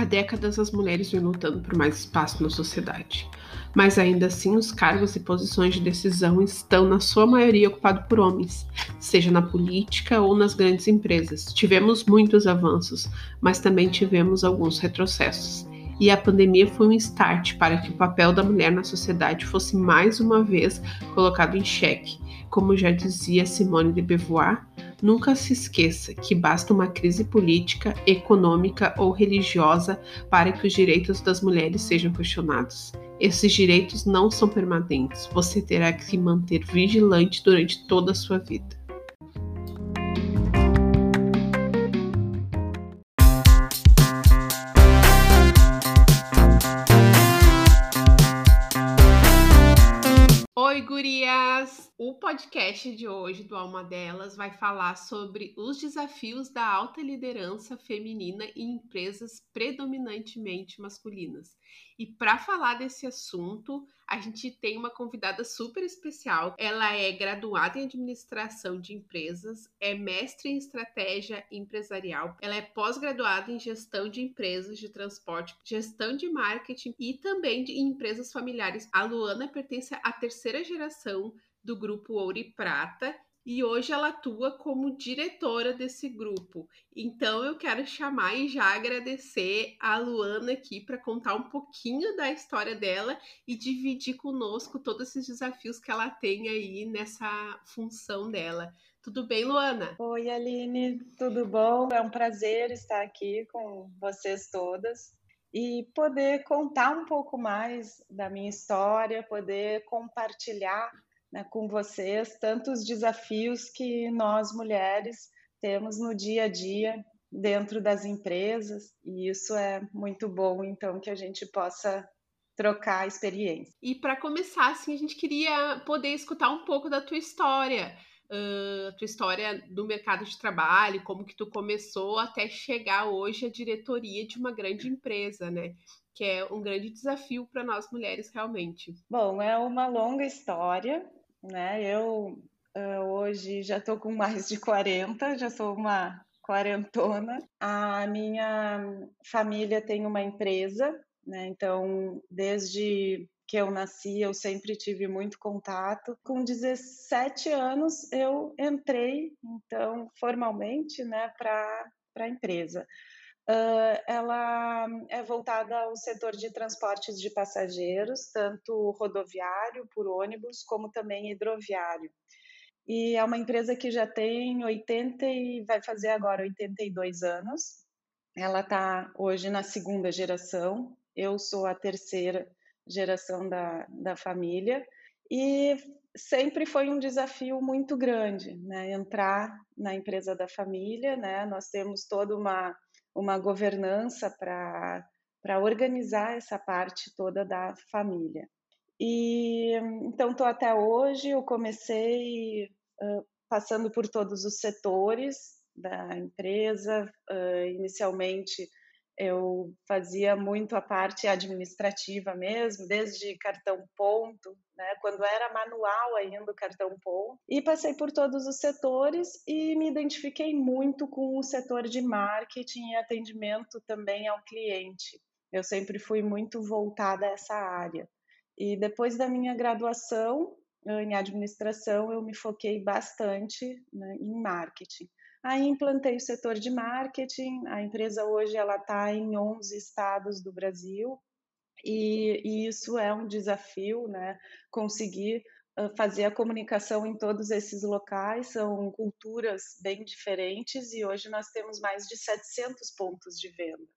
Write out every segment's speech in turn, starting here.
Há décadas as mulheres vêm lutando por mais espaço na sociedade, mas ainda assim os cargos e posições de decisão estão na sua maioria ocupados por homens, seja na política ou nas grandes empresas. Tivemos muitos avanços, mas também tivemos alguns retrocessos. E a pandemia foi um start para que o papel da mulher na sociedade fosse mais uma vez colocado em xeque. Como já dizia Simone de Beauvoir, Nunca se esqueça que basta uma crise política, econômica ou religiosa para que os direitos das mulheres sejam questionados. Esses direitos não são permanentes, você terá que se manter vigilante durante toda a sua vida. Gurias! O podcast de hoje do Alma Delas vai falar sobre os desafios da alta liderança feminina em empresas predominantemente masculinas. E para falar desse assunto, a gente tem uma convidada super especial. Ela é graduada em administração de empresas, é mestre em estratégia empresarial, ela é pós-graduada em gestão de empresas de transporte, gestão de marketing e também de empresas familiares. A Luana pertence à terceira geração do grupo Ouro e Prata e hoje ela atua como diretora desse grupo. Então eu quero chamar e já agradecer a Luana aqui para contar um pouquinho da história dela e dividir conosco todos esses desafios que ela tem aí nessa função dela. Tudo bem, Luana? Oi, Aline, tudo bom? É um prazer estar aqui com vocês todas e poder contar um pouco mais da minha história, poder compartilhar né, com vocês tantos desafios que nós mulheres temos no dia a dia dentro das empresas e isso é muito bom então que a gente possa trocar experiência. E para começar assim a gente queria poder escutar um pouco da tua história, uh, tua história do mercado de trabalho, como que tu começou até chegar hoje à diretoria de uma grande empresa, né? Que é um grande desafio para nós mulheres realmente. Bom, é uma longa história, né? Eu uh, hoje já estou com mais de 40, já sou uma quarentona. A minha família tem uma empresa, né? Então, desde que eu nasci, eu sempre tive muito contato. Com 17 anos, eu entrei, então, formalmente, né, para a empresa. Uh, ela é voltada ao setor de transportes de passageiros, tanto rodoviário, por ônibus, como também hidroviário. E é uma empresa que já tem 80 e vai fazer agora 82 anos. Ela está hoje na segunda geração, eu sou a terceira geração da, da família. E sempre foi um desafio muito grande, né? Entrar na empresa da família, né? Nós temos toda uma uma governança para organizar essa parte toda da família. E então estou até hoje, eu comecei uh, passando por todos os setores da empresa, uh, inicialmente eu fazia muito a parte administrativa mesmo, desde cartão ponto, né, quando era manual ainda o cartão ponto, e passei por todos os setores e me identifiquei muito com o setor de marketing e atendimento também ao cliente. Eu sempre fui muito voltada a essa área. E depois da minha graduação em administração, eu me foquei bastante né, em marketing. Aí implantei o setor de marketing. A empresa hoje ela está em 11 estados do Brasil e, e, isso é um desafio, né? Conseguir fazer a comunicação em todos esses locais são culturas bem diferentes e hoje nós temos mais de 700 pontos de venda.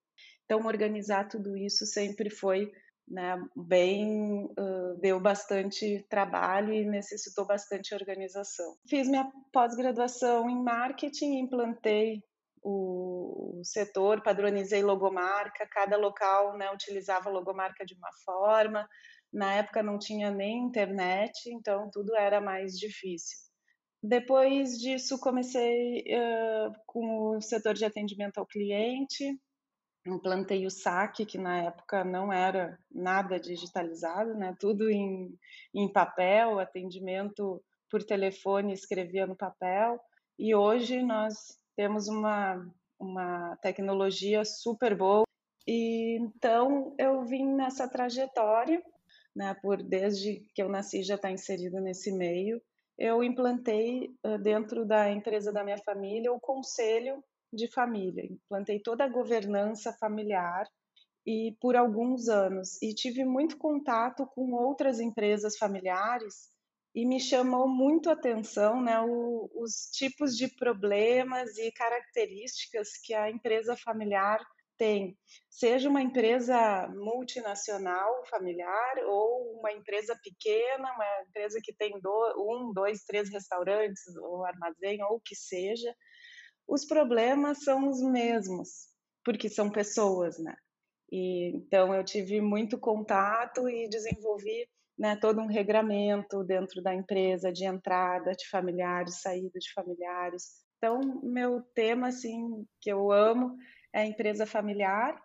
Então organizar tudo isso sempre foi né, bem, uh, deu bastante trabalho e necessitou bastante organização. Fiz minha pós-graduação em marketing, implantei o, setor, padronizei logomarca, cada local né, utilizava logomarca de uma forma. Na época não tinha nem internet, então tudo era mais difícil. Depois disso, comecei uh, com o setor de atendimento ao cliente, implantei o saque, que na época não era nada digitalizado, né? tudo em, em papel, atendimento por telefone, escrevia no papel. E hoje nós temos uma, uma tecnologia super boa E então eu vim nessa trajetória, né, por desde que eu nasci já está inserido nesse meio. Eu implantei dentro da empresa da minha família o conselho de família, implantei toda a governança familiar e por alguns anos. E tive muito contato com outras empresas familiares e me chamou muito a atenção né, o, os tipos de problemas e características que a empresa familiar tem, seja uma empresa multinacional familiar ou uma empresa pequena, uma empresa que tem do, um, dois, três restaurantes ou armazém ou o que seja, os problemas são os mesmos, porque são pessoas, né? E, então eu tive muito contato e desenvolvi né, todo um regramento dentro da empresa de entrada de familiares, saída de familiares. Então meu tema assim que eu amo é a empresa familiar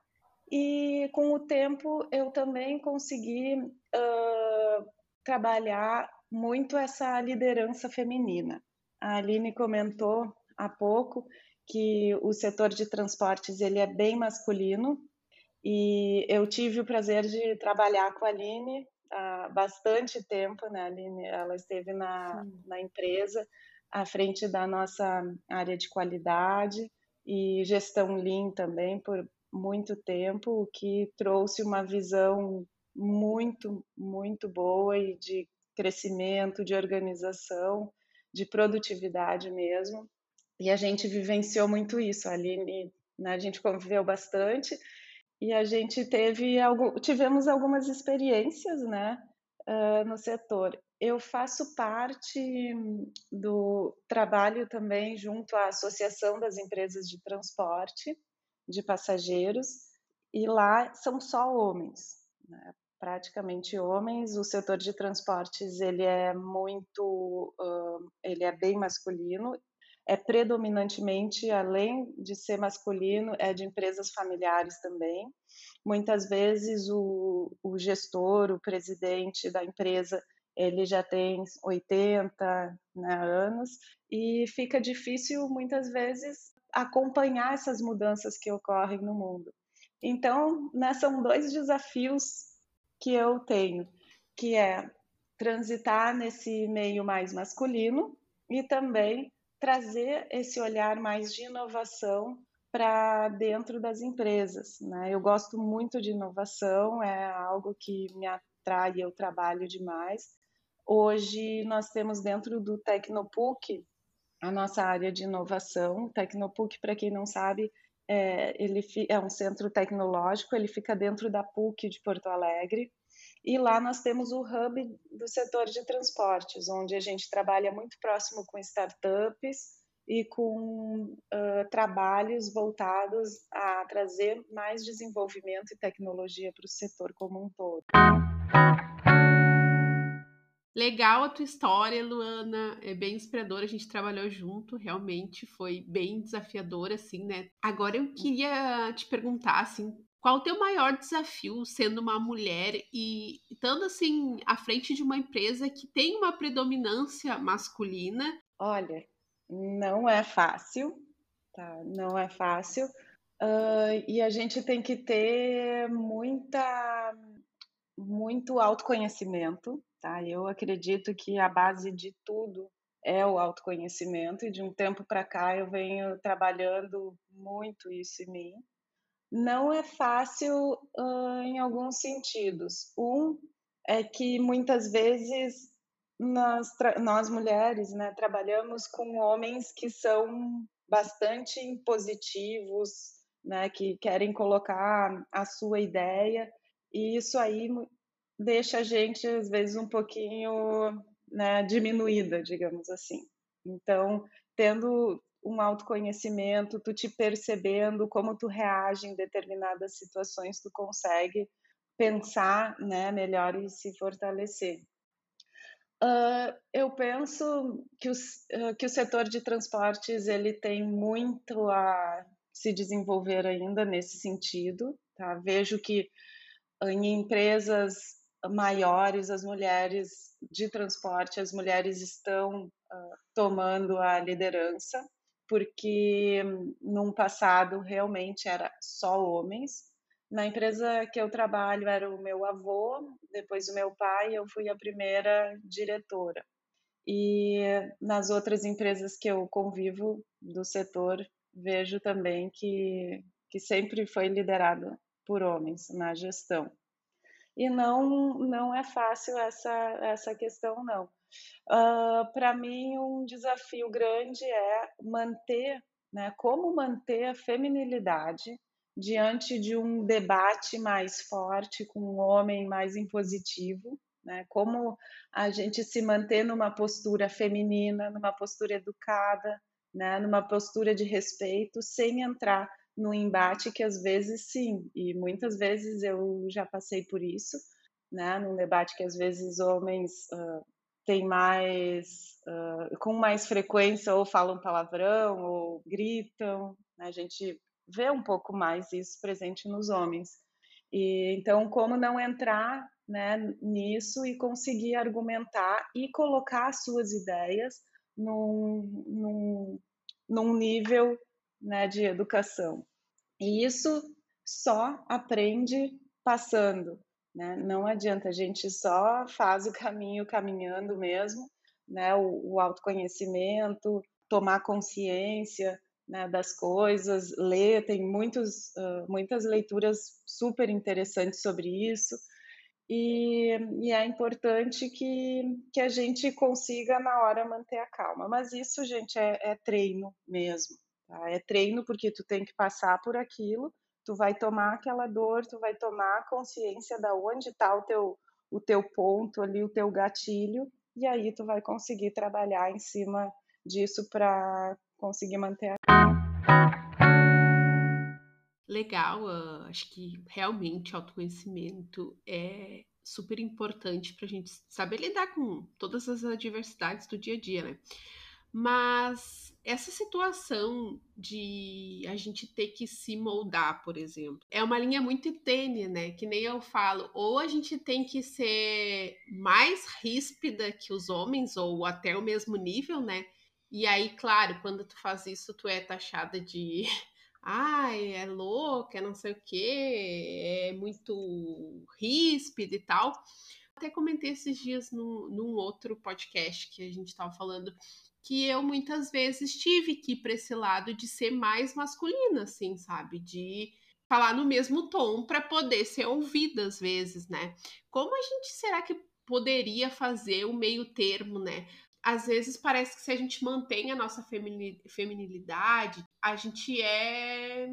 e com o tempo eu também consegui uh, trabalhar muito essa liderança feminina. A Aline comentou há pouco que o setor de transportes ele é bem masculino e eu tive o prazer de trabalhar com a Aline há bastante tempo, né, Aline? Ela esteve na, na empresa à frente da nossa área de qualidade e gestão Lean também por muito tempo, o que trouxe uma visão muito, muito boa e de crescimento, de organização, de produtividade mesmo. E a gente vivenciou muito isso. A Aline, né, a gente conviveu bastante e a gente teve tivemos algumas experiências, né, uh, no setor. Eu faço parte do trabalho também junto à Associação das Empresas de Transporte de Passageiros e lá são só homens, né? praticamente homens. O setor de transportes ele é muito, uh, ele é bem masculino é predominantemente, além de ser masculino, é de empresas familiares também. Muitas vezes o, o gestor, o presidente da empresa, ele já tem 80 né, anos e fica difícil muitas vezes acompanhar essas mudanças que ocorrem no mundo. Então, né, são dois desafios que eu tenho, que é transitar nesse meio mais masculino e também trazer esse olhar mais de inovação para dentro das empresas. Né? Eu gosto muito de inovação, é algo que me atrai, eu trabalho demais. Hoje nós temos dentro do Tecnopuc a nossa área de inovação. Tecnopuc, para quem não sabe, é, ele é um centro tecnológico, ele fica dentro da PUC de Porto Alegre. E lá nós temos o hub do setor de transportes, onde a gente trabalha muito próximo com startups e com uh, trabalhos voltados a trazer mais desenvolvimento e tecnologia para o setor como um todo. Legal a tua história, Luana. É bem inspiradora. A gente trabalhou junto, realmente foi bem desafiador, assim, né? Agora eu queria te perguntar, assim, qual o teu maior desafio sendo uma mulher e estando assim à frente de uma empresa que tem uma predominância masculina? Olha, não é fácil, tá? Não é fácil. Uh, e a gente tem que ter muita, muito autoconhecimento, tá? Eu acredito que a base de tudo é o autoconhecimento e de um tempo para cá eu venho trabalhando muito isso em mim não é fácil uh, em alguns sentidos. Um é que muitas vezes nós, nós mulheres né, trabalhamos com homens que são bastante impositivos, né, que querem colocar a sua ideia, e isso aí deixa a gente, às vezes, um pouquinho né, diminuída, digamos assim. Então, tendo um autoconhecimento, tu te percebendo como tu reage em determinadas situações, tu consegue pensar né, melhor e se fortalecer. Uh, eu penso que, os, uh, que o setor de transportes ele tem muito a se desenvolver ainda nesse sentido. Tá? Vejo que em empresas maiores as mulheres de transporte, as mulheres estão uh, tomando a liderança porque num passado realmente era só homens. Na empresa que eu trabalho era o meu avô, depois o meu pai, eu fui a primeira diretora. E nas outras empresas que eu convivo do setor, vejo também que, que sempre foi liderado por homens na gestão. E não, não é fácil essa, essa questão, não. Uh, Para mim, um desafio grande é manter, né, como manter a feminilidade diante de um debate mais forte, com um homem mais impositivo, né, como a gente se manter numa postura feminina, numa postura educada, né, numa postura de respeito, sem entrar no embate que às vezes sim, e muitas vezes eu já passei por isso, né, num debate que às vezes homens uh, têm mais, uh, com mais frequência ou falam palavrão ou gritam, né, a gente vê um pouco mais isso presente nos homens. E então como não entrar né, nisso e conseguir argumentar e colocar as suas ideias num, num, num nível né, de educação. E isso só aprende passando, né? Não adianta, a gente só faz o caminho caminhando mesmo, né? O, o autoconhecimento, tomar consciência né, das coisas, ler, tem muitos, uh, muitas leituras super interessantes sobre isso. E, e, é importante que, que a gente consiga na hora manter a calma. Mas isso, gente, é, é treino mesmo. Tá? É treino porque tu tem que passar por aquilo, tu vai tomar aquela dor, tu vai tomar consciência da onde está o teu, o teu ponto ali, o teu gatilho, e aí tu vai conseguir trabalhar em cima disso para conseguir manter a Legal, uh, acho que realmente autoconhecimento é super importante para a gente saber lidar com todas as adversidades do dia a dia, né? Mas essa situação de a gente ter que se moldar, por exemplo, é uma linha muito tênue, né? Que nem eu falo, ou a gente tem que ser mais ríspida que os homens, ou até o mesmo nível, né? E aí, claro, quando tu faz isso, tu é taxada de ai, é louca, é não sei o quê, é muito ríspida e tal. Até comentei esses dias num, num outro podcast que a gente estava falando que eu muitas vezes tive que ir para esse lado de ser mais masculina, assim, sabe? De falar no mesmo tom para poder ser ouvida às vezes, né? Como a gente será que poderia fazer o meio termo, né? Às vezes parece que se a gente mantém a nossa feminilidade, a gente é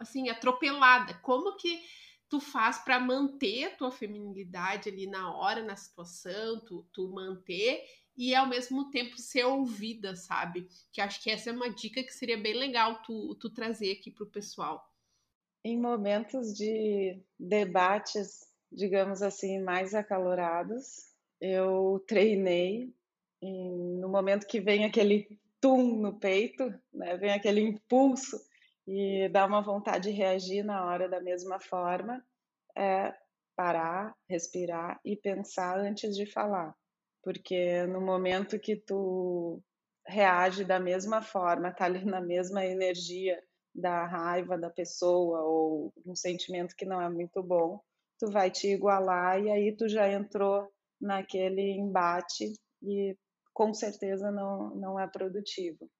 assim atropelada. Como que tu faz para manter a tua feminilidade ali na hora, na situação, tu, tu manter e ao mesmo tempo ser ouvida, sabe? Que acho que essa é uma dica que seria bem legal tu, tu trazer aqui para o pessoal. Em momentos de debates, digamos assim, mais acalorados, eu treinei no momento que vem aquele tum no peito, né, vem aquele impulso e dá uma vontade de reagir na hora da mesma forma, é parar, respirar e pensar antes de falar porque no momento que tu reage da mesma forma, tá ali na mesma energia da raiva da pessoa ou um sentimento que não é muito bom, tu vai te igualar e aí tu já entrou naquele embate e com certeza não, não é produtivo.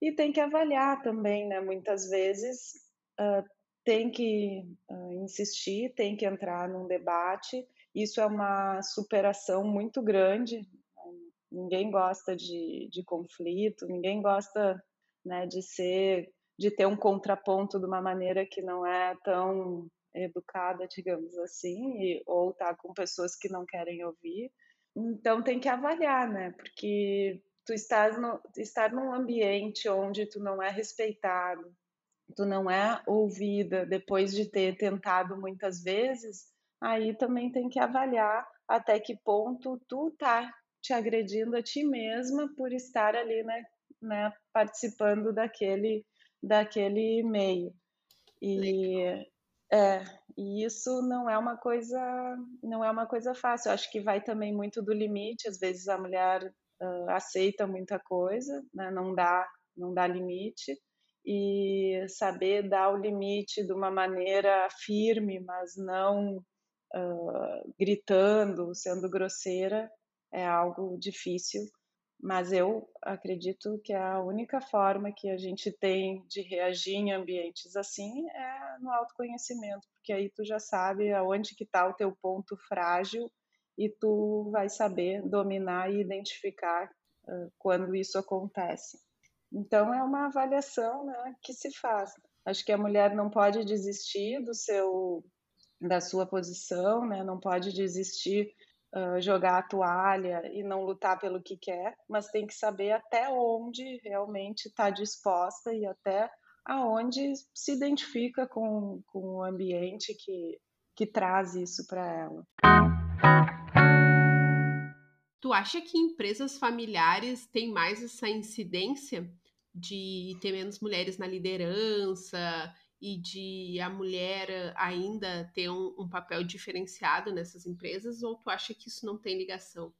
E tem que avaliar também, né? Muitas vezes uh, tem que uh, insistir, tem que entrar num debate isso é uma superação muito grande. Né? Ninguém gosta de, de conflito, ninguém gosta né, de ser, de ter um contraponto de uma maneira que não é tão educada, digamos assim, e, ou estar tá com pessoas que não querem ouvir. Então tem que avaliar, né? Porque tu estás no, estar num ambiente onde tu não é respeitado, tu não é ouvida depois de ter tentado muitas vezes, aí também tem que avaliar até que ponto tu tá te agredindo a ti mesma por estar ali, né, né participando daquele daquele meio. E é, e isso não é uma coisa não é uma coisa fácil. Eu acho que vai também muito do limite. Às vezes a mulher uh, aceita muita coisa, né, não dá não dá limite e saber dar o limite de uma maneira firme, mas não uh, gritando, sendo grosseira, é algo difícil. Mas eu acredito que a única forma que a gente tem de reagir em ambientes assim é no autoconhecimento, porque aí tu já sabe aonde que está o teu ponto frágil e tu vai saber dominar e identificar uh, quando isso acontece. Então é uma avaliação né, que se faz. Acho que a mulher não pode desistir do seu da sua posição, né? Não pode desistir, uh, jogar a toalha e não lutar pelo que quer, mas tem que saber até onde realmente está disposta e até aonde se identifica com, com o ambiente que, que traz isso para ela. Tu acha que empresas familiares têm mais essa incidência de ter menos mulheres na liderança e de a mulher ainda ter um, um papel diferenciado nessas empresas, ou tu acha que isso não tem ligação?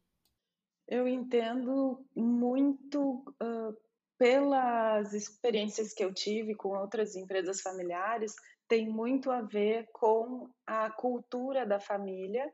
Eu entendo muito uh, pelas experiências que eu tive com outras empresas familiares, tem muito a ver com a cultura da família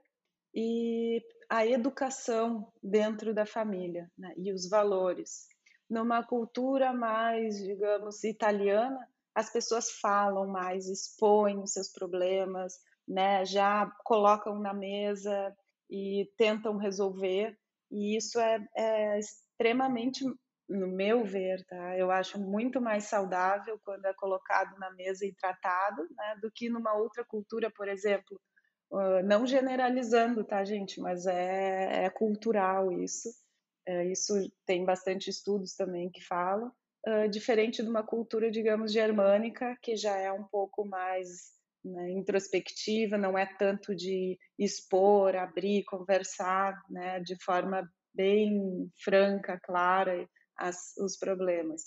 e a educação dentro da família né, e os valores. Numa cultura mais, digamos, italiana, as pessoas falam mais, expõem os seus problemas, né, já colocam na mesa e tentam resolver, e isso é, é extremamente no meu ver, tá? Eu acho muito mais saudável quando é colocado na mesa e tratado, né, do que numa outra cultura, por exemplo, uh, não generalizando, tá, gente? Mas é, é cultural isso. É, isso tem bastante estudos também que falam. Diferente de uma cultura, digamos, germânica, que já é um pouco mais né, introspectiva, não é tanto de expor, abrir, conversar, né, de forma bem franca, clara as, os problemas.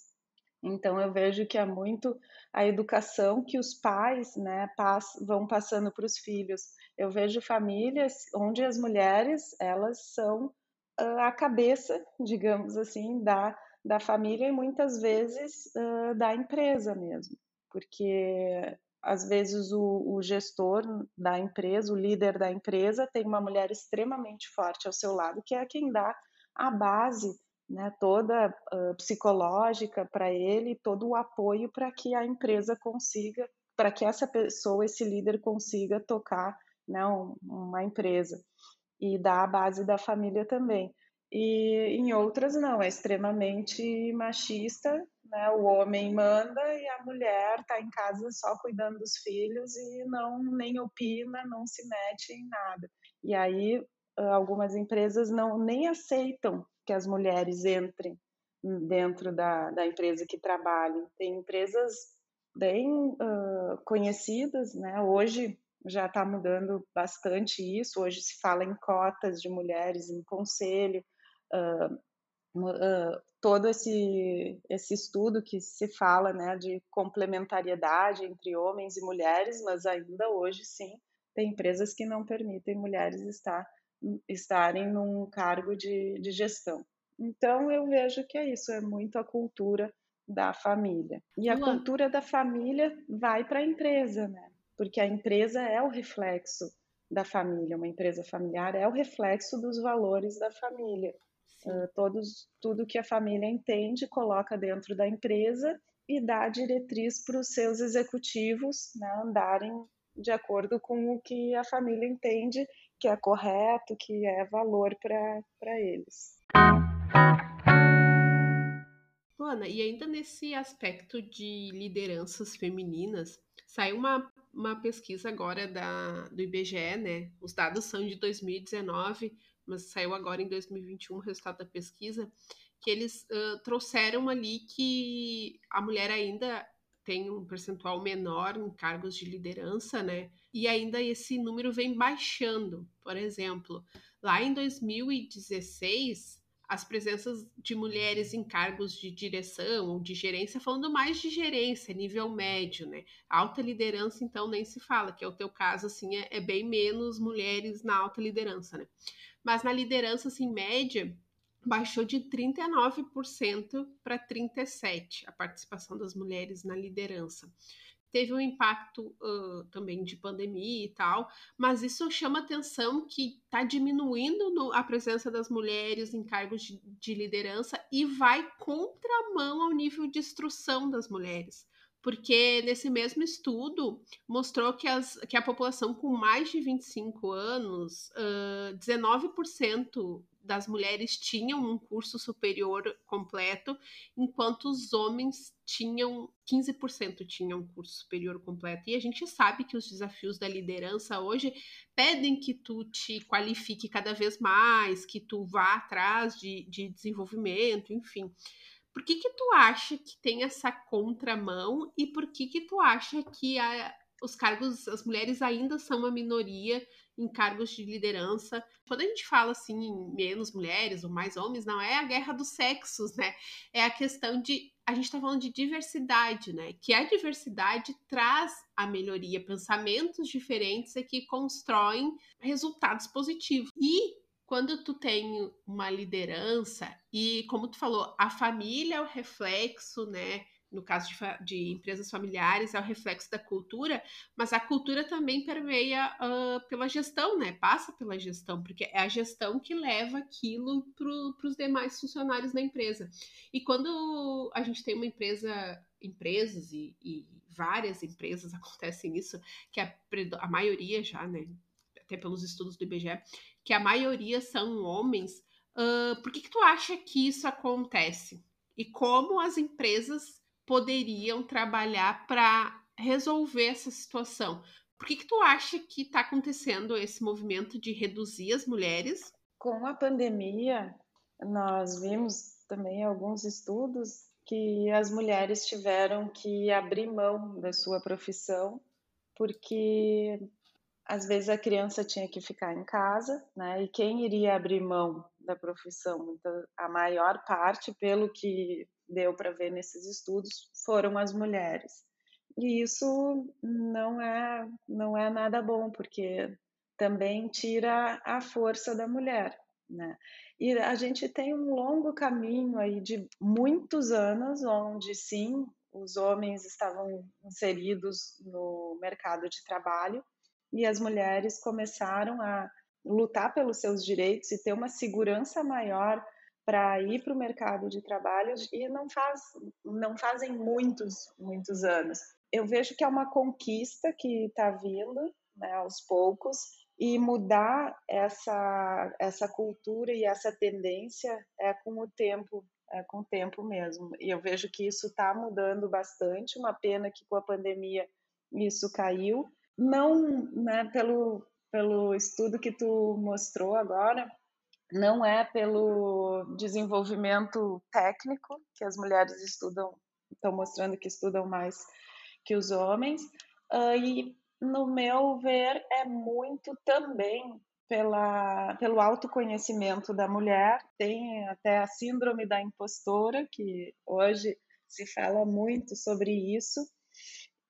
Então eu vejo que é muito a educação que os pais né, pass vão passando para os filhos. Eu vejo famílias onde as mulheres elas são a cabeça, digamos assim, da, da família e muitas vezes uh, da empresa mesmo, porque às vezes o, o, gestor da empresa, o líder da empresa, tem uma mulher extremamente forte ao seu lado, que é quem dá a base né, toda uh, psicológica para ele, todo o apoio para que a empresa consiga, para que essa pessoa, esse líder consiga tocar né, uma empresa e dar a base da família também. E em outras não, é extremamente machista, né? O homem manda e a mulher está em casa só cuidando dos filhos e não nem opina, não se mete em nada. E aí algumas empresas não nem aceitam que as mulheres entrem dentro da, da empresa que trabalhem. Tem empresas bem uh, conhecidas, né? Hoje já está mudando bastante isso. Hoje se fala em cotas de mulheres em conselho. Uh, uh, todo esse, esse estudo que se fala né, de complementariedade entre homens e mulheres, mas ainda hoje sim tem empresas que não permitem mulheres estar estarem num cargo de, de gestão. Então, eu vejo que é isso, é muito a cultura da família. E a cultura da família vai para a empresa, né? Porque a empresa é o reflexo da família, uma empresa familiar é o reflexo dos valores da família. Uh, todos, tudo que a família entende, coloca dentro da empresa e dá diretriz para os seus executivos né, andarem de acordo com o que a família entende que é correto, que é valor para eles. Luana, e ainda nesse aspecto de lideranças femininas, saiu uma, uma pesquisa agora da, do IBGE, né? Os dados são de 2019, mas saiu agora em 2021 o resultado da pesquisa, que eles uh, trouxeram ali que a mulher ainda tem um percentual menor em cargos de liderança, né? E ainda esse número vem baixando. Por exemplo, lá em 2016, as presenças de mulheres em cargos de direção ou de gerência, falando mais de gerência, nível médio, né? Alta liderança, então, nem se fala, que é o teu caso, assim, é, é bem menos mulheres na alta liderança, né? Mas na liderança, assim, média, baixou de 39% para 37% a participação das mulheres na liderança. Teve um impacto uh, também de pandemia e tal, mas isso chama atenção que está diminuindo no, a presença das mulheres em cargos de, de liderança e vai contramão ao nível de instrução das mulheres porque nesse mesmo estudo mostrou que, as, que a população com mais de 25 anos, uh, 19% das mulheres tinham um curso superior completo, enquanto os homens tinham 15% tinham um curso superior completo. E a gente sabe que os desafios da liderança hoje pedem que tu te qualifique cada vez mais, que tu vá atrás de, de desenvolvimento, enfim. Por que que tu acha que tem essa contramão e por que que tu acha que a, os cargos, as mulheres ainda são uma minoria em cargos de liderança? Quando a gente fala assim em menos mulheres ou mais homens, não é a guerra dos sexos, né? É a questão de a gente está falando de diversidade, né? Que a diversidade traz a melhoria, pensamentos diferentes é que constroem resultados positivos. E quando tu tem uma liderança e, como tu falou, a família é o reflexo, né? No caso de, de empresas familiares, é o reflexo da cultura, mas a cultura também permeia uh, pela gestão, né? Passa pela gestão, porque é a gestão que leva aquilo para os demais funcionários da empresa. E quando a gente tem uma empresa, empresas e, e várias empresas acontecem isso, que a, a maioria já, né? Até pelos estudos do IBGE, que a maioria são homens, uh, por que, que tu acha que isso acontece? E como as empresas poderiam trabalhar para resolver essa situação? Por que, que tu acha que está acontecendo esse movimento de reduzir as mulheres? Com a pandemia, nós vimos também alguns estudos que as mulheres tiveram que abrir mão da sua profissão porque às vezes a criança tinha que ficar em casa, né? E quem iria abrir mão da profissão? Então, a maior parte, pelo que deu para ver nesses estudos, foram as mulheres. E isso não é não é nada bom, porque também tira a força da mulher, né? E a gente tem um longo caminho aí de muitos anos onde sim, os homens estavam inseridos no mercado de trabalho, e as mulheres começaram a lutar pelos seus direitos e ter uma segurança maior para ir para o mercado de trabalho e não faz não fazem muitos muitos anos. Eu vejo que é uma conquista que está vindo né, aos poucos e mudar essa essa cultura e essa tendência é com o tempo é com o tempo mesmo. E eu vejo que isso está mudando bastante uma pena que com a pandemia isso caiu. Não, né, pelo, pelo estudo que tu mostrou agora, não é pelo desenvolvimento técnico que as mulheres estudam, estão mostrando que estudam mais que os homens, uh, e no meu ver é muito também pela, pelo autoconhecimento da mulher, tem até a síndrome da impostora, que hoje se fala muito sobre isso,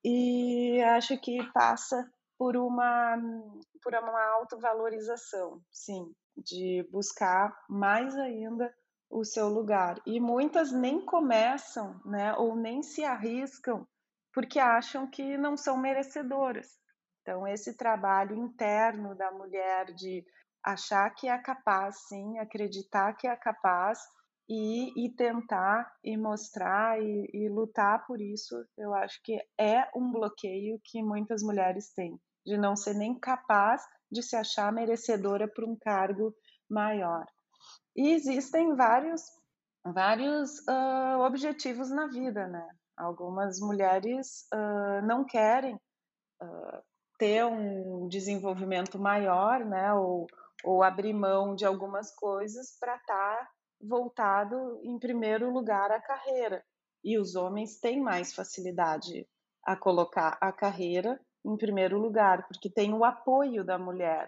e acho que passa por uma por uma autovalorização, sim, de buscar mais ainda o seu lugar. E muitas nem começam, né, ou nem se arriscam porque acham que não são merecedoras. Então esse trabalho interno da mulher de achar que é capaz, sim, acreditar que é capaz e, e tentar e mostrar e, e lutar por isso, eu acho que é um bloqueio que muitas mulheres têm, de não ser nem capaz de se achar merecedora por um cargo maior. E existem vários, vários uh, objetivos na vida, né? Algumas mulheres uh, não querem uh, ter um desenvolvimento maior, né? Ou, ou abrir mão de algumas coisas para estar tá voltado em primeiro lugar à carreira. E os homens têm mais facilidade a colocar a carreira em primeiro lugar, porque tem o apoio da mulher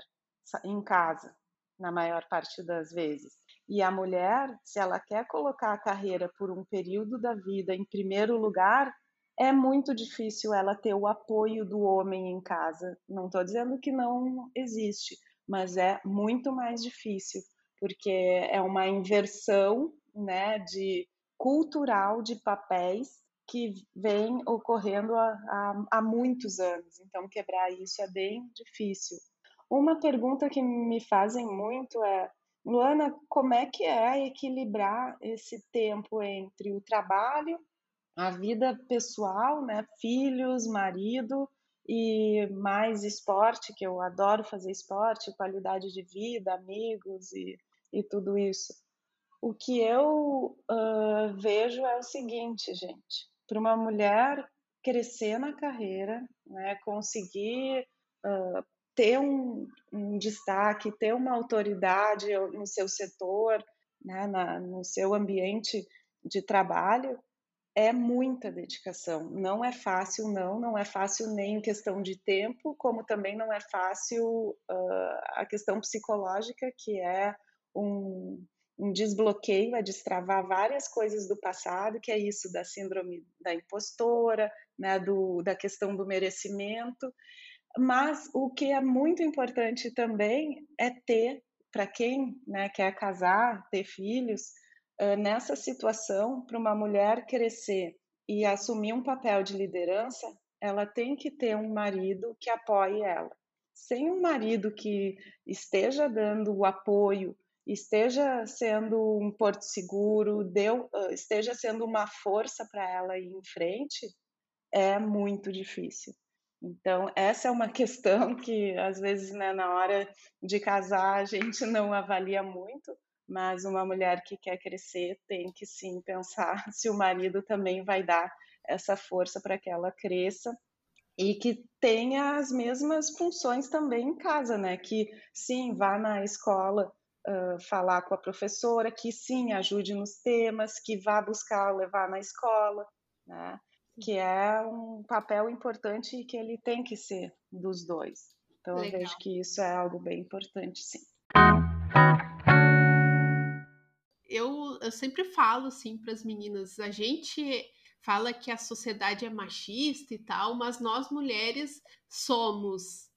em casa, na maior parte das vezes. E a mulher, se ela quer colocar a carreira por um período da vida em primeiro lugar, é muito difícil ela ter o apoio do homem em casa. Não estou dizendo que não existe, mas é muito mais difícil porque é uma inversão né, de cultural de papéis que vem ocorrendo há, há, há muitos anos. Então, quebrar isso é bem difícil. Uma pergunta que me fazem muito é, Luana, como é que é equilibrar esse tempo entre o trabalho, a vida pessoal, né, filhos, marido e mais esporte, que eu adoro fazer esporte, qualidade de vida, amigos e, e tudo isso. O que eu uh, vejo é o seguinte, gente: para uma mulher crescer na carreira, né, conseguir uh, ter um, um, destaque, ter uma autoridade no seu setor, né, na, no seu ambiente de trabalho, é muita dedicação. Não é fácil, não. Não é fácil nem em questão de tempo, como também não é fácil uh, a questão psicológica, que é um, um desbloqueio, é destravar várias coisas do passado, que é isso da síndrome da impostora, né, do, da questão do merecimento. Mas o que é muito importante também é ter, para quem né, quer casar, ter filhos, nessa situação, para uma mulher crescer e assumir um papel de liderança, ela tem que ter um marido que apoie ela. Sem um marido que esteja dando o apoio, esteja sendo um porto seguro, deu, esteja sendo uma força para ela ir em frente, é muito difícil. Então, essa é uma questão que, às vezes, né, na hora de casar, a gente não avalia muito, mas uma mulher que quer crescer tem que sim pensar se o marido também vai dar essa força para que ela cresça e que tenha as mesmas funções também em casa, né? Que sim, vá na escola uh, falar com a professora, que sim, ajude nos temas, que vá buscar levar na escola, né? Que é um papel importante e que ele tem que ser dos dois. Então Legal. eu vejo que isso é algo bem importante, sim eu, eu sempre falo assim para as meninas, a gente fala que a sociedade é machista e tal, mas nós mulheres somos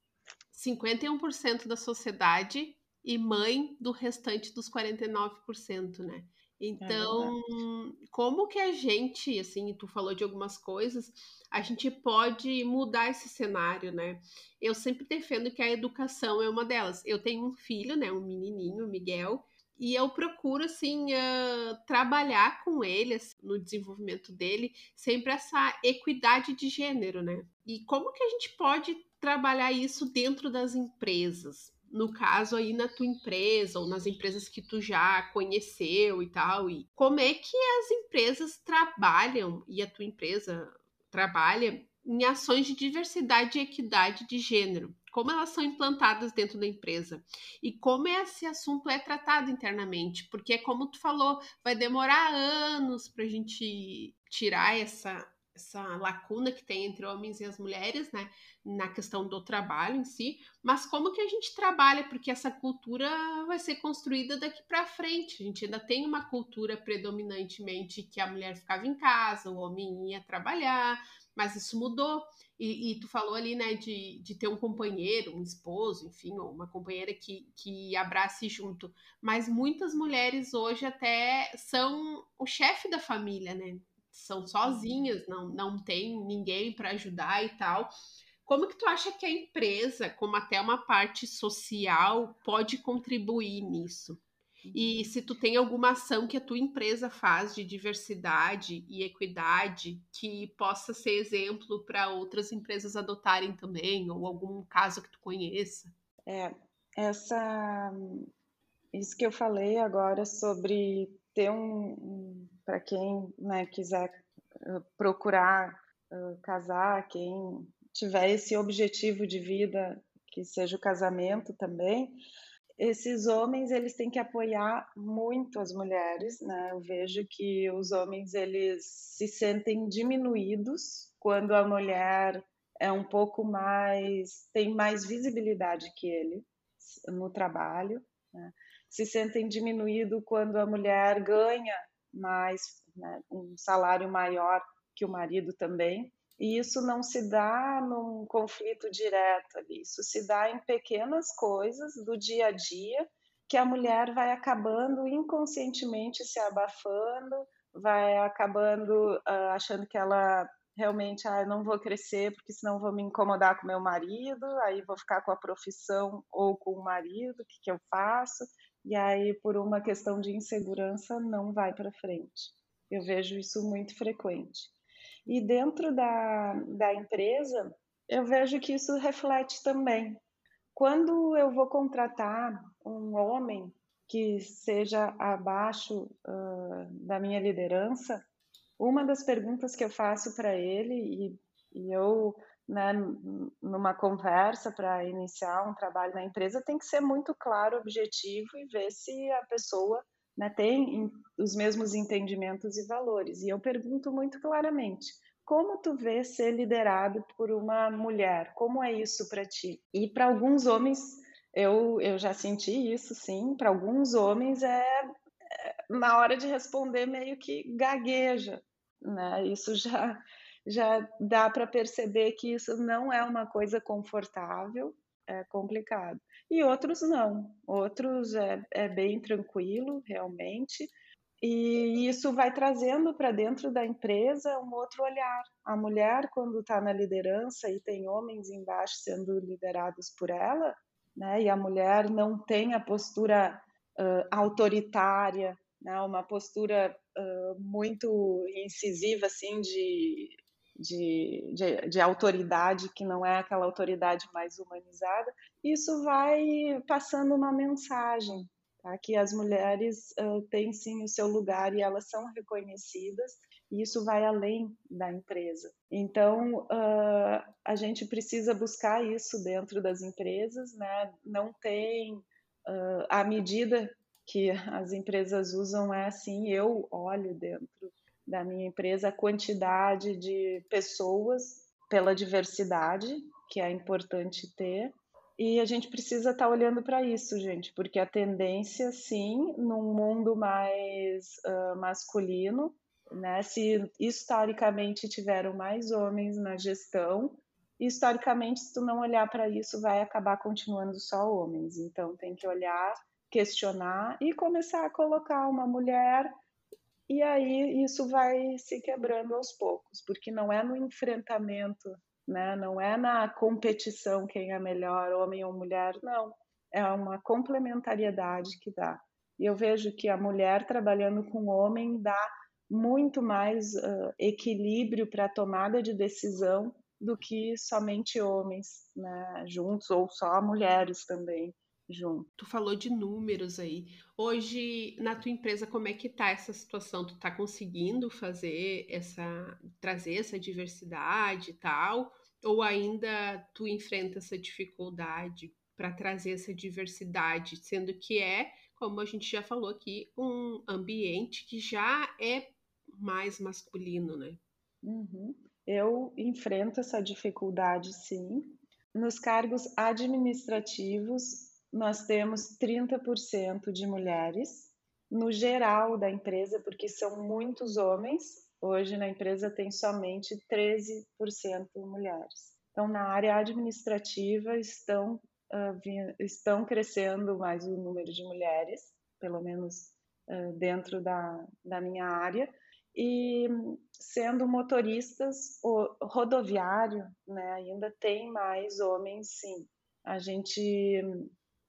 51% da sociedade e mãe do restante dos 49%, né? Então, é como que a gente, assim, tu falou de algumas coisas, a gente pode mudar esse cenário, né? Eu sempre defendo que a educação é uma delas. Eu tenho um filho, né, um menininho, Miguel, e eu procuro assim uh, trabalhar com ele assim, no desenvolvimento dele sempre essa equidade de gênero, né? E como que a gente pode trabalhar isso dentro das empresas? No caso aí na tua empresa ou nas empresas que tu já conheceu e tal, e como é que as empresas trabalham e a tua empresa trabalha em ações de diversidade e equidade de gênero? como elas são implantadas dentro da empresa e como esse assunto é tratado internamente, porque como tu falou, vai demorar anos para a gente tirar essa essa lacuna que tem entre homens e as mulheres, né, na questão do trabalho em si, mas como que a gente trabalha porque essa cultura vai ser construída daqui para frente. A gente ainda tem uma cultura predominantemente que a mulher ficava em casa, o homem ia trabalhar, mas isso mudou. E, e, tu falou ali, né, de, de ter um companheiro, um esposo, enfim, ou uma companheira que, que abrace junto. Mas muitas mulheres hoje até são o chefe da família, né? São sozinhas, não, não tem ninguém para ajudar e tal. Como que tu acha que a empresa, como até uma parte social, pode contribuir nisso? E se tu tem alguma ação que a tua empresa faz de diversidade e equidade que possa ser exemplo para outras empresas adotarem também, ou algum caso que tu conheça. É, essa isso que eu falei agora sobre ter um, para quem né, quiser uh, procurar uh, casar, quem tiver esse objetivo de vida que seja o casamento também, esses homens eles têm que apoiar muito as mulheres, né? Eu vejo que os homens eles se sentem diminuídos quando a mulher é um pouco mais tem mais visibilidade que ele no trabalho, né? se sentem diminuídos quando a mulher ganha mais, né? um salário maior que o marido também. E isso não se dá num conflito direto ali, isso se dá em pequenas coisas do dia a dia que a mulher vai acabando inconscientemente se abafando, vai acabando uh, achando que ela realmente, ah, não vou crescer porque senão vou me incomodar com meu marido, aí vou ficar com a profissão ou com o marido, o que, que eu faço? E aí, por uma questão de insegurança, não vai para frente. Eu vejo isso muito frequente. E dentro da, da empresa, eu vejo que isso reflete também. Quando eu vou contratar um homem que seja abaixo uh, da minha liderança, uma das perguntas que eu faço para ele, e, e eu, né, numa conversa para iniciar um trabalho na empresa, tem que ser muito claro, objetivo e ver se a pessoa né, tem os mesmos entendimentos e valores. E eu pergunto muito claramente: como tu vê ser liderado por uma mulher? Como é isso para ti? E para alguns homens, eu, eu já senti isso, sim. Para alguns homens é, é, na hora de responder meio que gagueja, né? Isso já já dá para perceber que isso não é uma coisa confortável, é complicado. E outros não, outros é, é bem tranquilo, realmente, e isso vai trazendo para dentro da empresa um outro olhar. A mulher, quando está na liderança e tem homens embaixo sendo liderados por ela, né, e a mulher não tem a postura uh, autoritária, né, uma postura uh, muito incisiva assim de, de, de, de, autoridade que não é aquela autoridade mais humanizada, isso vai passando uma mensagem, tá? que as mulheres uh, têm sim o seu lugar e elas são reconhecidas, e isso vai além da empresa. Então, uh, a gente precisa buscar isso dentro das empresas, né? não tem uh, a medida que as empresas usam é assim, eu olho dentro da minha empresa a quantidade de pessoas pela diversidade, que é importante ter, e a gente precisa estar tá olhando para isso, gente, porque a tendência, sim, num mundo mais uh, masculino, né, se historicamente tiveram mais homens na gestão, historicamente, se tu não olhar para isso, vai acabar continuando só homens. Então, tem que olhar questionar e começar a colocar uma mulher e aí isso vai se quebrando aos poucos, porque não é no enfrentamento, né? Não é na competição quem é melhor, homem ou mulher, não. É uma complementariedade que dá. E eu vejo que a mulher trabalhando com o homem dá muito mais uh, equilíbrio para a tomada de decisão do que somente homens né, juntos ou só mulheres também junto. Tu falou de números aí. Hoje, na tua empresa, como é que tá essa situação? Tu tá conseguindo fazer essa, trazer essa diversidade e tal? Ou ainda tu enfrenta essa dificuldade para trazer essa diversidade, sendo que é, como a gente já falou aqui, um ambiente que já é mais masculino, né? Uhum. Eu enfrento essa dificuldade, sim. Nos cargos administrativos, nós temos 30% de mulheres no geral da empresa, porque são muitos homens. Hoje na empresa tem somente 13% mulheres. Então, na área administrativa estão, uh, estão crescendo mais o número de mulheres, pelo menos uh, dentro da, da minha área. E sendo motoristas, o rodoviário né, ainda tem mais homens, sim. A gente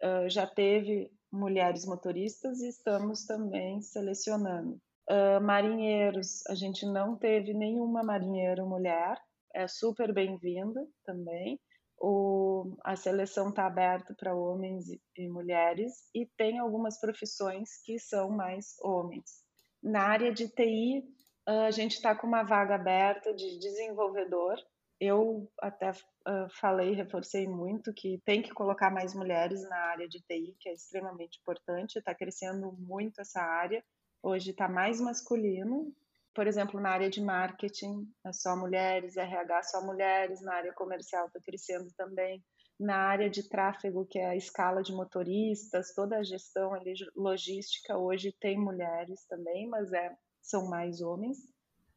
uh, já teve mulheres motoristas e estamos também selecionando. Uh, marinheiros, a gente não teve nenhuma marinheira mulher, é super bem-vinda também. O, a seleção está aberta para homens e, mulheres e tem algumas profissões que são mais homens. Na área de TI, a gente está com uma vaga aberta de desenvolvedor, eu até falei, reforcei muito que tem que colocar mais mulheres na área de TI, que é extremamente importante, está crescendo muito essa área. Hoje está mais masculino. Por exemplo, na área de marketing, é só mulheres, RH só mulheres, na área comercial está crescendo também. Na área de tráfego, que é a escala de motoristas, toda a gestão logística, hoje tem mulheres também, mas é, são mais homens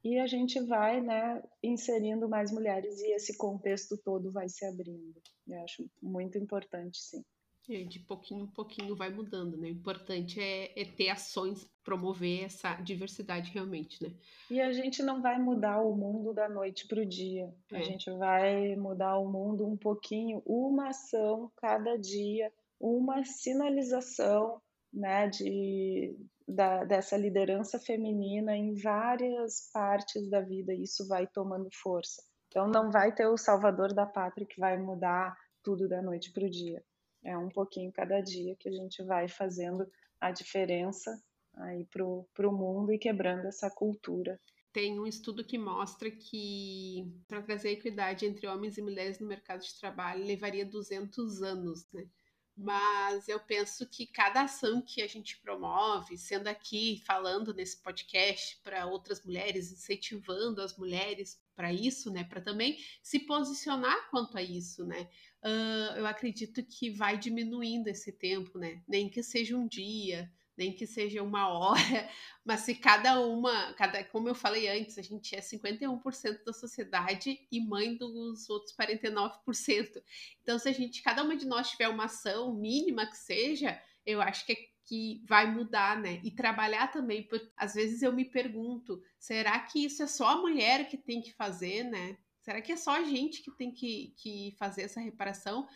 e a gente vai né, inserindo mais mulheres e esse contexto todo vai se abrindo. Eu acho muito importante, sim. É, de pouquinho em pouquinho vai mudando, né? O importante é, é ter ações, promover essa diversidade realmente, né? E a gente não vai mudar o mundo da noite para o dia. É. A gente vai mudar o mundo um pouquinho, uma ação cada dia, uma sinalização né, de, da, dessa liderança feminina em várias partes da vida. Isso vai tomando força. Então, não vai ter o salvador da pátria que vai mudar tudo da noite para o dia é um pouquinho cada dia que a gente vai fazendo a diferença aí para o mundo e quebrando essa cultura. Tem um estudo que mostra que para trazer equidade entre homens e mulheres no mercado de trabalho levaria 200 anos, né? Mas eu penso que cada ação que a gente promove, sendo aqui falando nesse podcast para outras mulheres, incentivando as mulheres para isso, né, para também se posicionar quanto a isso, né? uh, eu acredito que vai diminuindo esse tempo, né? Nem que seja um dia, nem que seja uma hora, mas se cada uma, cada, como eu falei antes, a gente é 51% da sociedade e mãe dos outros 49%. Então, se a gente, cada uma de nós tiver uma ação mínima que seja, eu acho que, é, que vai mudar, né? E trabalhar também, porque às vezes eu me pergunto, será que isso é só a mulher que tem que fazer, né? Será que é só a gente que tem que, que fazer essa reparação?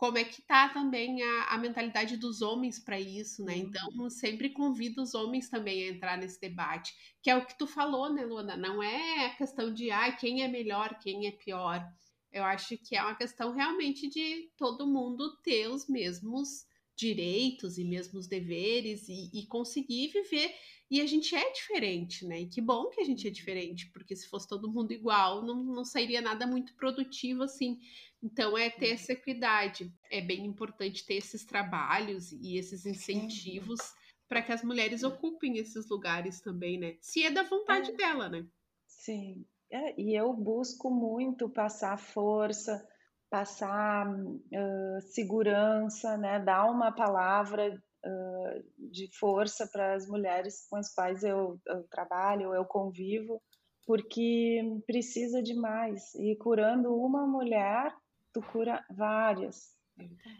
Como é que tá também a, a mentalidade dos homens para isso, né? Então, uhum. sempre convido os homens também a entrar nesse debate, que é o que tu falou, né, Luana? Não é a questão de ah, quem é melhor, quem é pior. Eu acho que é uma questão realmente de todo mundo ter os mesmos direitos e mesmos deveres e, e conseguir viver e a gente é diferente, né? E que bom que a gente é diferente, porque se fosse todo mundo igual, não, não sairia nada muito produtivo assim. Então, é ter essa equidade. É bem importante ter esses trabalhos e esses incentivos para que as mulheres ocupem esses lugares também, né? Se é da vontade é. dela, né? Sim. É, e eu busco muito passar força, passar uh, segurança, né? Dar uma palavra uh, de força para as mulheres com as quais eu, eu trabalho, eu convivo, porque precisa de mais. E curando uma mulher, tu cura várias.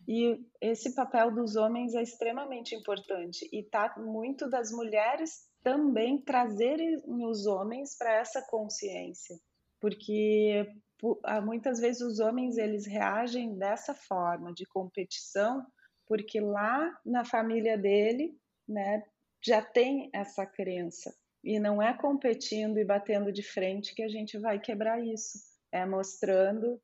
E esse papel dos homens é extremamente importante e tá muito das mulheres também trazerem os homens para essa consciência, porque muitas vezes os homens eles reagem dessa forma de competição porque lá na família dele, né, já tem essa crença. E não é competindo e batendo de frente que a gente vai quebrar isso. É mostrando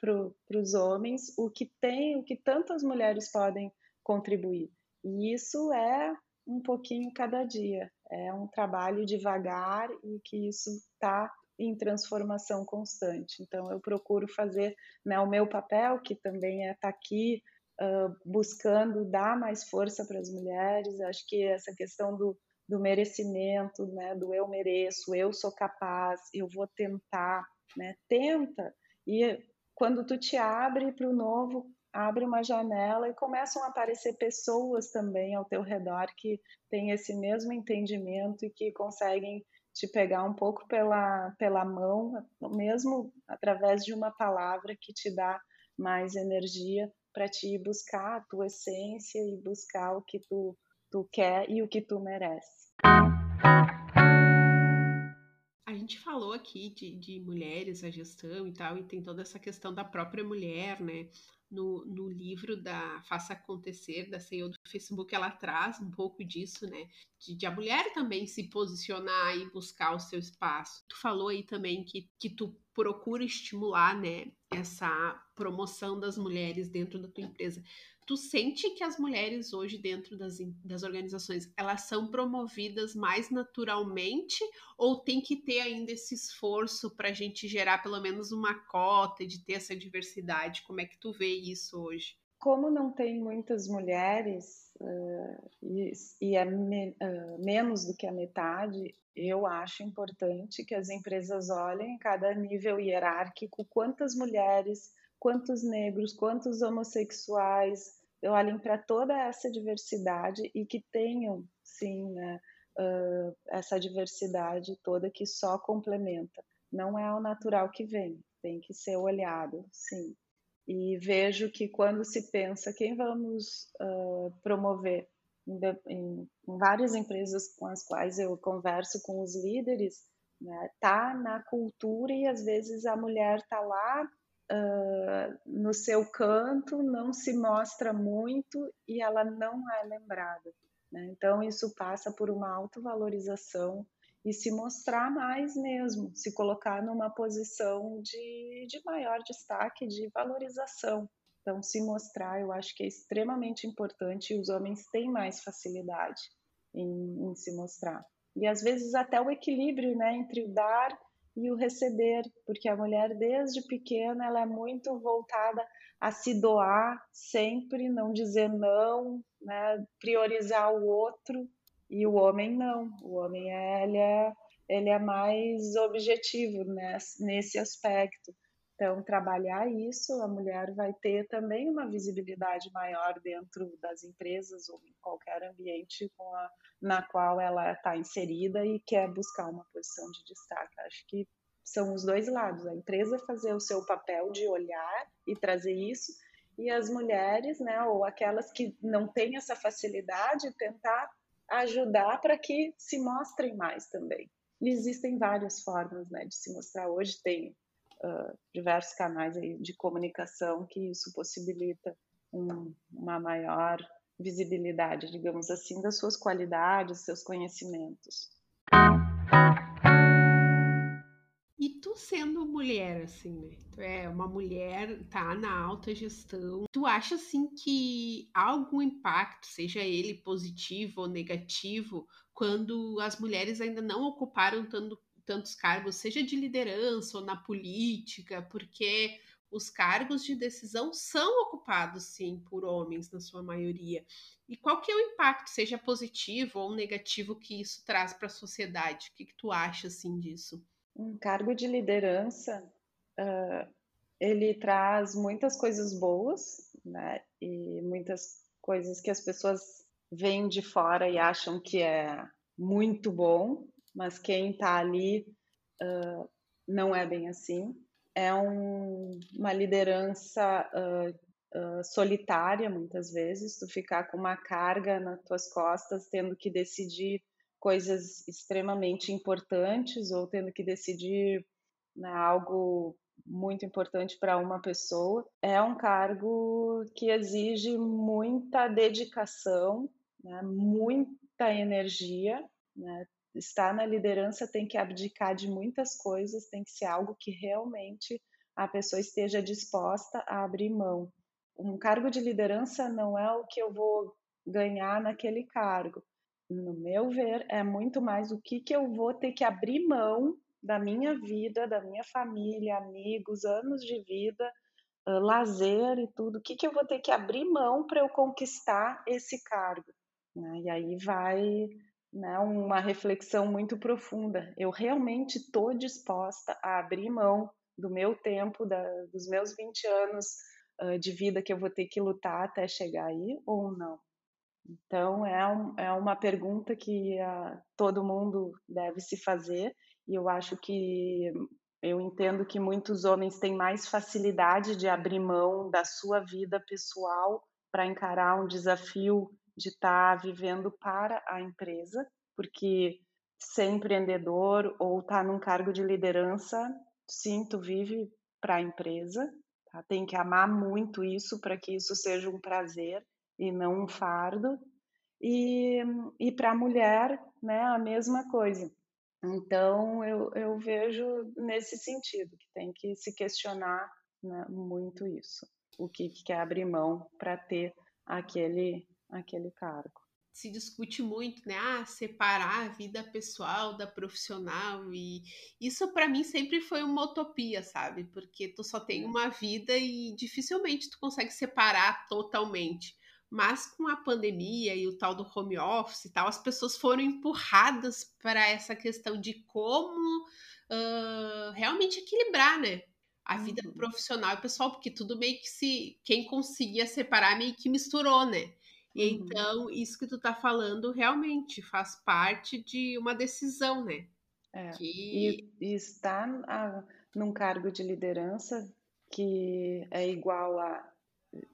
para os homens o que tem, o que tantas mulheres podem contribuir. E isso é um pouquinho cada dia. É um trabalho devagar e que isso está em transformação constante. Então, eu procuro fazer né, o meu papel, que também é estar tá aqui uh, buscando dar mais força para as mulheres. Acho que essa questão do, do merecimento, né, do eu mereço, eu sou capaz, eu vou tentar, né, tenta. E quando tu te abre para o novo, abre uma janela e começam a aparecer pessoas também ao teu redor que têm esse mesmo entendimento e que conseguem te pegar um pouco pela, pela mão, mesmo através de uma palavra que te dá mais energia para te buscar a tua essência e buscar o que tu, tu quer e o que tu merece. A gente falou aqui de, de mulheres, a gestão e tal, e tem toda essa questão da própria mulher, né? No, no livro da Faça Acontecer, da CEO do Facebook, ela traz um pouco disso, né? De, de, a mulher também se posicionar e buscar o seu espaço. Tu falou aí também que, que tu procura estimular, né, essa promoção das mulheres dentro da tua empresa. Tu sente que as mulheres hoje dentro das, das organizações, elas são promovidas mais naturalmente ou tem que ter ainda esse esforço para a gente gerar pelo menos uma cota de ter essa diversidade? Como é que tu vê isso hoje? Como não tem muitas mulheres uh, e, e, é me, uh, menos do que a metade, eu acho importante que as empresas olhem em cada nível hierárquico quantas mulheres, quantos negros, quantos homossexuais, olhem para toda essa diversidade e que tenham, sim, né, uh, essa diversidade toda que só complementa. Não é o natural que vem, tem que ser olhado, sim. E vejo que quando se pensa quem vamos uh, promover em, em, em, várias empresas com as quais eu converso com os líderes, né, tá na cultura e às vezes a mulher tá lá uh, no seu canto, não se mostra muito e ela não é lembrada. Né? Então isso passa por uma autovalorização e se mostrar mais mesmo, se colocar numa posição de, de maior destaque, de valorização. Então, se mostrar, eu acho que é extremamente importante e os homens têm mais facilidade em, em se mostrar. E às vezes até o equilíbrio né, entre o dar e o receber, porque a mulher desde pequena ela é muito voltada a se doar sempre, não dizer não, né, priorizar o outro e o homem não. O homem é, ele é, ele é mais objetivo né, nesse aspecto. Então, trabalhar isso, a mulher vai ter também uma visibilidade maior dentro das empresas ou em qualquer ambiente a, na qual ela está inserida e quer buscar uma posição de destaque. Acho que são os dois lados: a empresa fazer o seu papel de olhar e trazer isso, e as mulheres, né, ou aquelas que não têm essa facilidade, tentar ajudar para que se mostrem mais também. E existem várias formas né, de se mostrar. Hoje tem diversos canais de comunicação que isso possibilita um, uma maior visibilidade, digamos assim, das suas qualidades, seus conhecimentos. E tu sendo mulher, assim, né? Tu é uma mulher, tá na alta gestão. Tu acha, assim, que há algum impacto, seja ele positivo ou negativo, quando as mulheres ainda não ocuparam tanto, tantos cargos, seja de liderança ou na política, porque os cargos de decisão são ocupados, sim, por homens, na sua maioria. E qual que é o impacto, seja positivo ou negativo, que isso traz para a sociedade? O que, que tu acha, assim, disso? Um cargo de liderança, uh, ele traz muitas coisas boas, né? E muitas coisas que as pessoas veem de fora e acham que é muito bom, mas quem está ali uh, não é bem assim. É um, uma liderança uh, solitária, muitas vezes, tu ficar com uma carga nas tuas costas, tendo que decidir coisas extremamente importantes ou tendo que decidir né, algo muito importante para uma pessoa. É um cargo que exige muita dedicação, né, muita energia. Né? Estar na liderança tem que abdicar de muitas coisas, tem que ser algo que realmente a pessoa esteja disposta a abrir mão. Um cargo de liderança não é o que eu vou ganhar naquele cargo, no meu ver, é muito mais o que, que eu vou ter que abrir mão da minha vida, da minha família, amigos, anos de vida, uh, lazer e tudo. O que, que eu vou ter que abrir mão para eu conquistar esse cargo? Né? E aí vai né, uma reflexão muito profunda. Eu realmente estou disposta a abrir mão do meu tempo, da, dos meus 20 anos uh, de vida que eu vou ter que lutar até chegar aí ou não? Então, é, um, é uma pergunta que uh, todo mundo deve se fazer, e eu acho que eu entendo que muitos homens têm mais facilidade de abrir mão da sua vida pessoal para encarar um desafio de estar tá vivendo para a empresa, porque ser empreendedor ou estar tá num cargo de liderança, sim, tu vive para a empresa, tá? tem que amar muito isso para que isso seja um prazer e não um fardo. E, e para a mulher, né, a mesma coisa. Então, eu, eu vejo nesse sentido, que tem que se questionar né, muito isso. O que, que quer abrir mão para ter aquele, aquele cargo se discute muito, né? Ah, separar a vida pessoal da profissional e isso para mim sempre foi uma utopia, sabe? Porque tu só tem uma vida e dificilmente tu consegue separar totalmente. Mas com a pandemia e o tal do home office e tal, as pessoas foram empurradas para essa questão de como uh, realmente equilibrar, né? A vida uhum. profissional e pessoal, porque tudo meio que se. Quem conseguia separar meio que misturou, né? Uhum. então, isso que tu tá falando realmente faz parte de uma decisão, né? É. Que... E, e estar a, num cargo de liderança que é igual a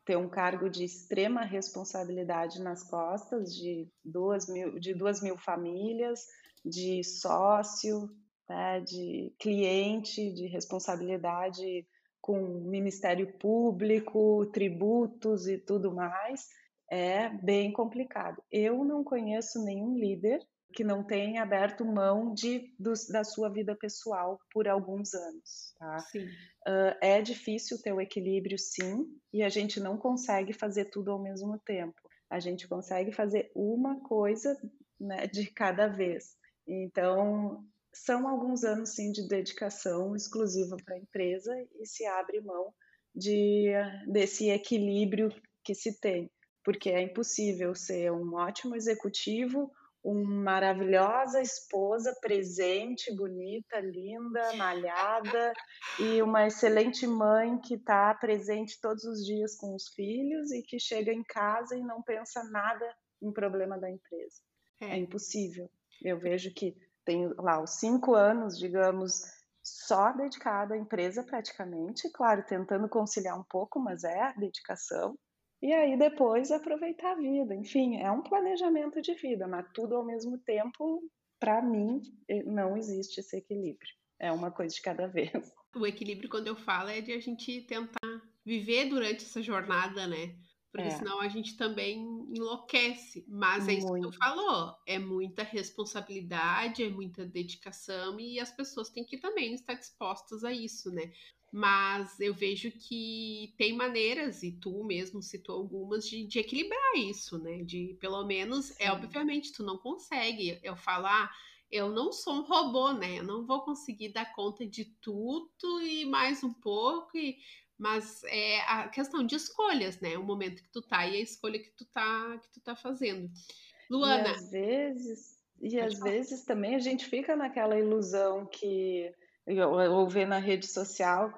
ter um cargo de extrema responsabilidade nas costas de duas mil, de duas mil famílias, de sócio, né, de cliente, de responsabilidade com Ministério Público, tributos e tudo mais, é bem complicado. Eu não conheço nenhum líder que não tenha aberto mão de, do, da sua vida pessoal por alguns anos. Tá? Uh, é difícil ter o equilíbrio, sim, e a gente não consegue fazer tudo ao mesmo tempo. A gente consegue fazer uma coisa né, de cada vez. Então, são alguns anos, sim, de dedicação exclusiva para a empresa e se abre mão de, desse equilíbrio que se tem, porque é impossível ser um ótimo executivo uma maravilhosa esposa presente, bonita, linda, malhada e uma excelente mãe que está presente todos os dias com os filhos e que chega em casa e não pensa nada em problema da empresa. É, é impossível. Eu vejo que tem lá os cinco anos, digamos, só dedicado à empresa praticamente, claro, tentando conciliar um pouco, mas é a dedicação e aí depois aproveitar a vida. Enfim, é um planejamento de vida, mas tudo ao mesmo tempo, para mim, eh, não existe esse equilíbrio. É uma coisa de cada vez. O equilíbrio, quando eu falo, é de a gente tentar viver durante essa jornada, né? Porque é. senão a gente também enlouquece. Mas é isso que tu falou: é muita responsabilidade, é muita dedicação, e as pessoas têm que também estar dispostas a isso, né? Mas eu vejo que tem maneiras, e tu mesmo citou algumas, de, de equilibrar isso, né? De pelo menos, é, Sim. é obviamente, tu não consegue eu falar. Eu não sou um robô, né? Eu não vou conseguir dar conta de tudo e mais um pouco, e, mas é a questão de escolhas, né? O momento que tu tá e a escolha que tu tá, que tu tá fazendo. Luana. E às vezes, e às vezes também a gente fica naquela ilusão que ou ver na rede social,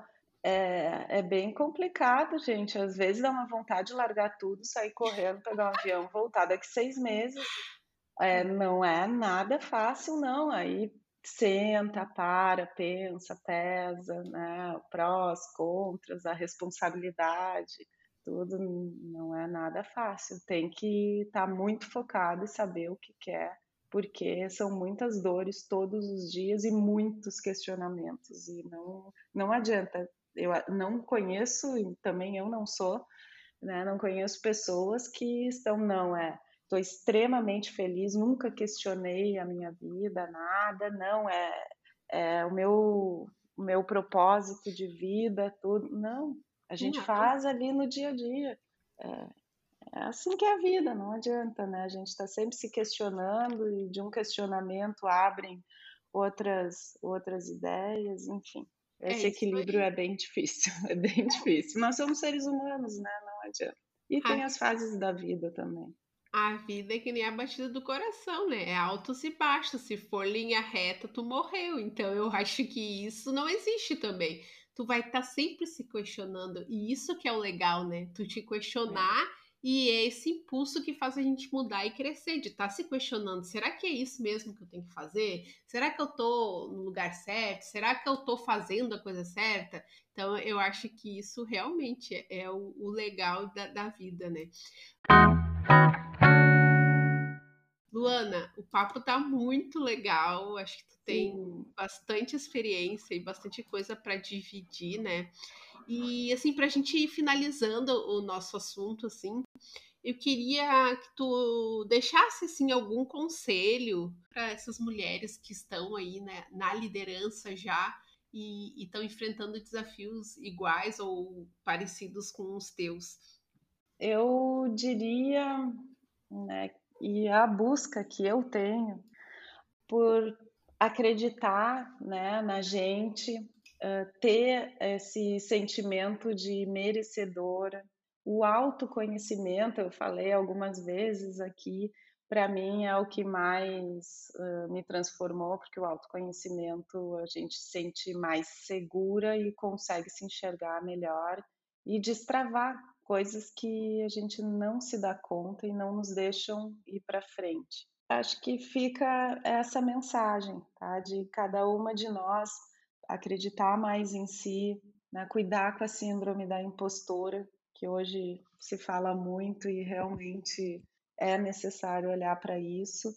é, é, bem complicado, gente. Às vezes dá uma vontade de largar tudo, sair correndo, pegar um avião, voltar daqui seis meses. É, não é nada fácil, não. Aí senta, para, pensa, pesa, né? Prós, contras, a responsabilidade, tudo não é nada fácil. Tem que estar tá muito focado e saber o que quer porque são muitas dores todos os dias e muitos questionamentos e não não adianta. Eu não conheço e também eu não sou, né? Não conheço pessoas que estão não é Estou extremamente feliz, nunca questionei a minha vida, nada, não é, é o meu o meu propósito de vida, tudo. Não, a gente faz ali no dia a dia. É, é assim que é a vida, não adianta, né? A gente está sempre se questionando e de um questionamento abrem outras outras ideias, enfim. É Esse é equilíbrio é bem difícil, é bem difícil. Nós somos seres humanos, né? Não adianta. E tem as fases da vida também. A vida é que nem a batida do coração, né? É altos e baixos. Se for linha reta, tu morreu. Então eu acho que isso não existe também. Tu vai estar tá sempre se questionando. E isso que é o legal, né? Tu te questionar. É e é esse impulso que faz a gente mudar e crescer, de estar tá se questionando: será que é isso mesmo que eu tenho que fazer? Será que eu estou no lugar certo? Será que eu estou fazendo a coisa certa? Então, eu acho que isso realmente é o, o legal da, da vida, né? Luana, o papo tá muito legal. Acho que tu tem Sim. bastante experiência e bastante coisa para dividir, né? E assim, para a gente ir finalizando o nosso assunto, assim, eu queria que tu deixasse assim algum conselho para essas mulheres que estão aí né, na liderança já e estão enfrentando desafios iguais ou parecidos com os teus. Eu diria, né, e a busca que eu tenho por acreditar né, na gente, ter esse sentimento de merecedora. O autoconhecimento, eu falei algumas vezes aqui, para mim é o que mais uh, me transformou, porque o autoconhecimento a gente se sente mais segura e consegue se enxergar melhor e destravar coisas que a gente não se dá conta e não nos deixam ir para frente. Acho que fica essa mensagem, tá? De cada uma de nós acreditar mais em si, né? cuidar com a síndrome da impostora, que hoje se fala muito e realmente é necessário olhar para isso,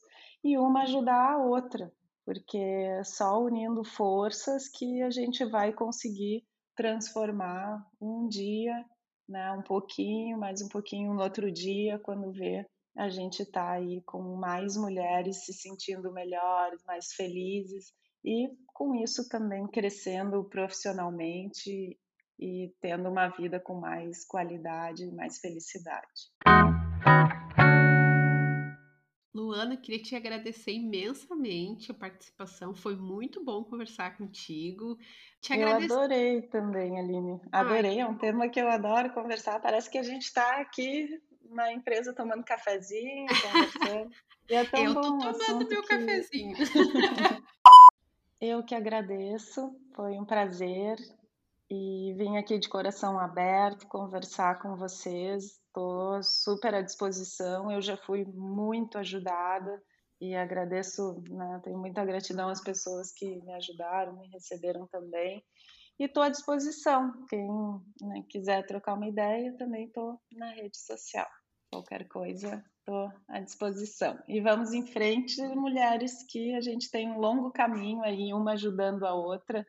e uma ajudar a outra, porque é só unindo forças que a gente vai conseguir transformar um dia, né, um pouquinho, mais um pouquinho no outro dia, quando vê a gente está aí com mais mulheres se sentindo melhores, mais felizes e com isso também crescendo profissionalmente e tendo uma vida com mais qualidade, mais felicidade. Luana, queria te agradecer imensamente a participação. Foi muito bom conversar contigo. Te eu adorei também, Aline. Adorei, Ai. é um tema que eu adoro conversar. Parece que a gente está aqui na empresa tomando cafezinho, conversando. E é tão eu bom tô tomando meu que... cafezinho. eu que agradeço, foi um prazer e vim aqui de coração aberto conversar com vocês. Estou super à disposição. Eu já fui muito ajudada e agradeço, né, tenho muita gratidão às pessoas que me ajudaram, me receberam também. E estou à disposição. Quem né, quiser trocar uma ideia, também estou na rede social. Qualquer coisa, estou à disposição. E vamos em frente, mulheres, que a gente tem um longo caminho aí, uma ajudando a outra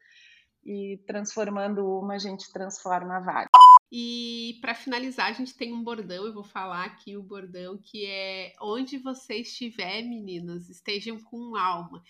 e transformando uma, a gente transforma várias. E para finalizar, a gente tem um bordão, eu vou falar aqui o bordão que é onde você estiver, meninas, estejam com alma.